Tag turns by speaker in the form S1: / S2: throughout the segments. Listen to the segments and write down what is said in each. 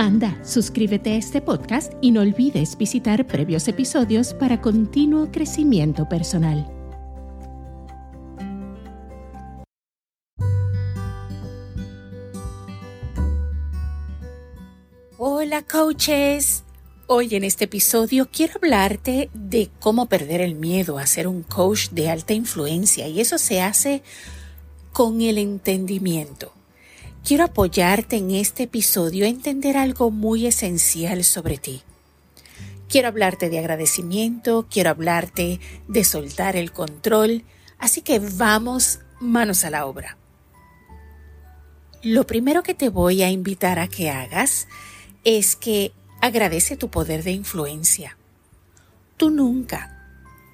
S1: Anda, suscríbete a este podcast y no olvides visitar previos episodios para continuo crecimiento personal. Hola coaches. Hoy en este episodio quiero hablarte de cómo perder el miedo a ser un coach de alta influencia y eso se hace con el entendimiento. Quiero apoyarte en este episodio a entender algo muy esencial sobre ti. Quiero hablarte de agradecimiento, quiero hablarte de soltar el control, así que vamos manos a la obra. Lo primero que te voy a invitar a que hagas es que agradece tu poder de influencia. Tú nunca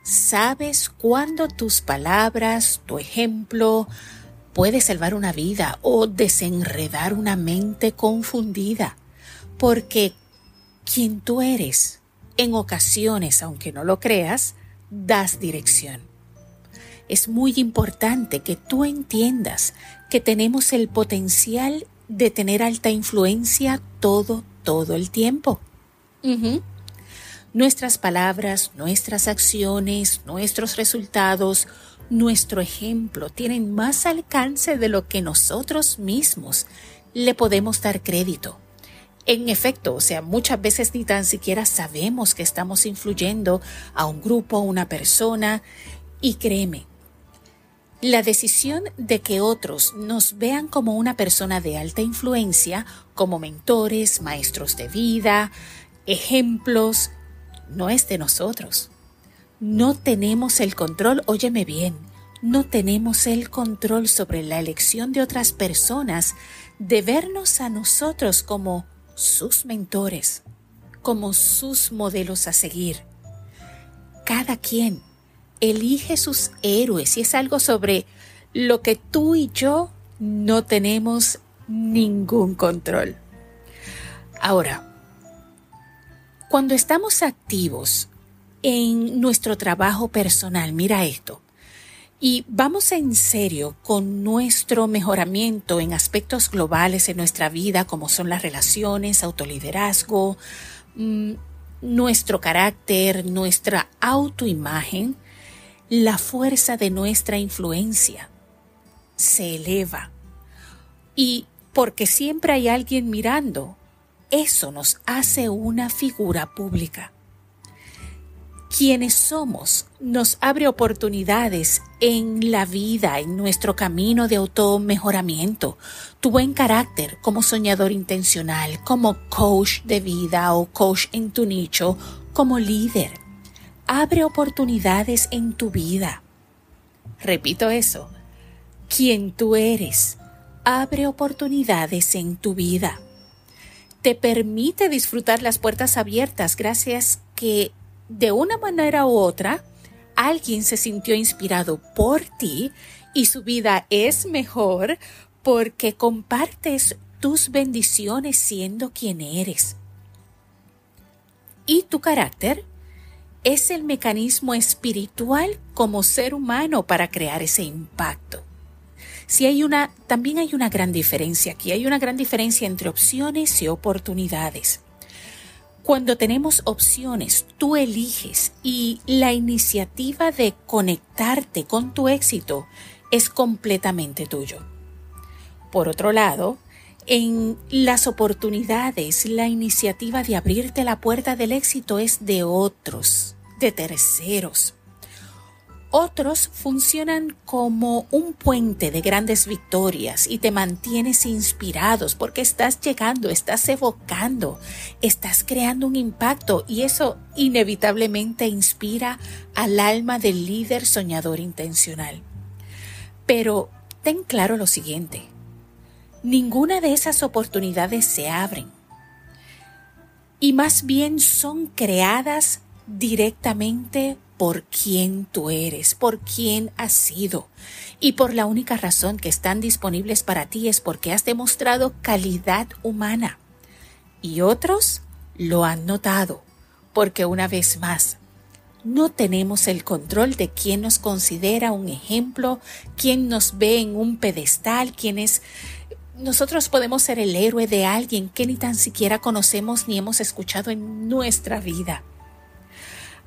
S1: sabes cuándo tus palabras, tu ejemplo, puede salvar una vida o desenredar una mente confundida, porque quien tú eres, en ocasiones, aunque no lo creas, das dirección. Es muy importante que tú entiendas que tenemos el potencial de tener alta influencia todo, todo el tiempo. Nuestras palabras, nuestras acciones, nuestros resultados, nuestro ejemplo tienen más alcance de lo que nosotros mismos le podemos dar crédito. En efecto, o sea, muchas veces ni tan siquiera sabemos que estamos influyendo a un grupo, a una persona, y créeme, la decisión de que otros nos vean como una persona de alta influencia, como mentores, maestros de vida, ejemplos, no es de nosotros. No tenemos el control, óyeme bien, no tenemos el control sobre la elección de otras personas de vernos a nosotros como sus mentores, como sus modelos a seguir. Cada quien elige sus héroes y es algo sobre lo que tú y yo no tenemos ningún control. Ahora, cuando estamos activos en nuestro trabajo personal, mira esto, y vamos en serio con nuestro mejoramiento en aspectos globales en nuestra vida, como son las relaciones, autoliderazgo, mm, nuestro carácter, nuestra autoimagen, la fuerza de nuestra influencia se eleva. Y porque siempre hay alguien mirando, eso nos hace una figura pública quienes somos nos abre oportunidades en la vida, en nuestro camino de auto-mejoramiento. Tu buen carácter como soñador intencional, como coach de vida o coach en tu nicho, como líder. Abre oportunidades en tu vida. Repito eso. Quien tú eres abre oportunidades en tu vida. Te permite disfrutar las puertas abiertas gracias que de una manera u otra, alguien se sintió inspirado por ti y su vida es mejor porque compartes tus bendiciones siendo quien eres. Y tu carácter es el mecanismo espiritual como ser humano para crear ese impacto. Si hay una, también hay una gran diferencia aquí, hay una gran diferencia entre opciones y oportunidades. Cuando tenemos opciones, tú eliges y la iniciativa de conectarte con tu éxito es completamente tuyo. Por otro lado, en las oportunidades, la iniciativa de abrirte la puerta del éxito es de otros, de terceros. Otros funcionan como un puente de grandes victorias y te mantienes inspirados porque estás llegando, estás evocando, estás creando un impacto y eso inevitablemente inspira al alma del líder soñador intencional. Pero ten claro lo siguiente, ninguna de esas oportunidades se abren y más bien son creadas directamente por quién tú eres, por quién has sido. Y por la única razón que están disponibles para ti es porque has demostrado calidad humana. Y otros lo han notado, porque una vez más, no tenemos el control de quién nos considera un ejemplo, quién nos ve en un pedestal, quién es... Nosotros podemos ser el héroe de alguien que ni tan siquiera conocemos ni hemos escuchado en nuestra vida.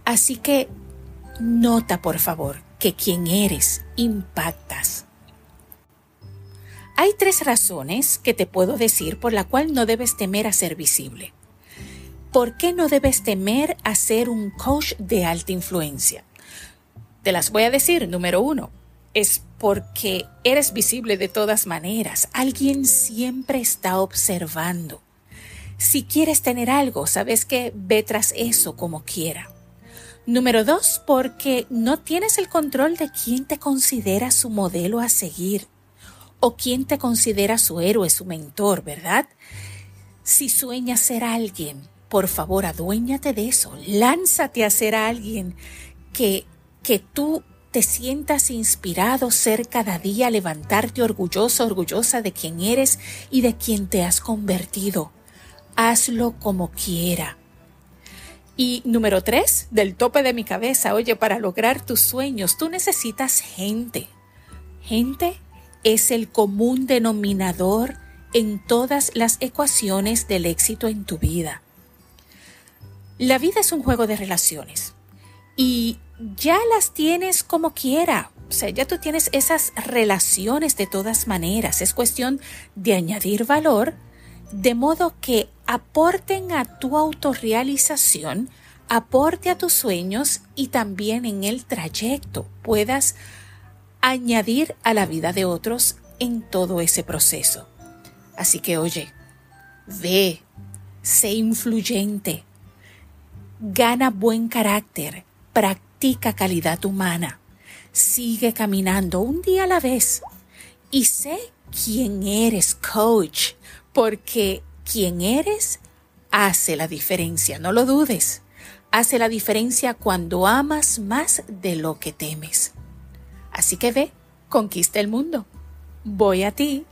S1: Así que nota, por favor, que quien eres impactas. Hay tres razones que te puedo decir por la cual no debes temer a ser visible. ¿Por qué no debes temer a ser un coach de alta influencia? Te las voy a decir. Número uno, es porque eres visible de todas maneras. Alguien siempre está observando. Si quieres tener algo, sabes que ve tras eso como quiera. Número dos, porque no tienes el control de quién te considera su modelo a seguir o quién te considera su héroe, su mentor, ¿verdad? Si sueñas ser alguien, por favor, aduéñate de eso. Lánzate a ser alguien que, que tú te sientas inspirado ser cada día, levantarte orgulloso, orgullosa de quien eres y de quien te has convertido. Hazlo como quiera. Y número tres, del tope de mi cabeza, oye, para lograr tus sueños, tú necesitas gente. Gente es el común denominador en todas las ecuaciones del éxito en tu vida. La vida es un juego de relaciones y ya las tienes como quiera. O sea, ya tú tienes esas relaciones de todas maneras. Es cuestión de añadir valor de modo que aporten a tu autorrealización, aporte a tus sueños y también en el trayecto puedas añadir a la vida de otros en todo ese proceso. Así que oye, ve, sé influyente, Gana buen carácter, practica calidad humana, sigue caminando un día a la vez y sé quién eres, coach, porque quién eres hace la diferencia, no lo dudes. Hace la diferencia cuando amas más de lo que temes. Así que ve, conquista el mundo. Voy a ti.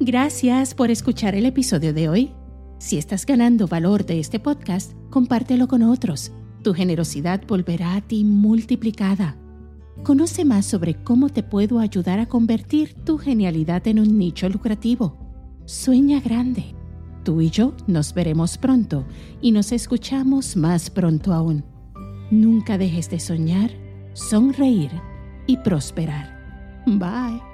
S2: Gracias por escuchar el episodio de hoy. Si estás ganando valor de este podcast, compártelo con otros. Tu generosidad volverá a ti multiplicada. Conoce más sobre cómo te puedo ayudar a convertir tu genialidad en un nicho lucrativo. Sueña grande. Tú y yo nos veremos pronto y nos escuchamos más pronto aún. Nunca dejes de soñar, sonreír y prosperar. Bye.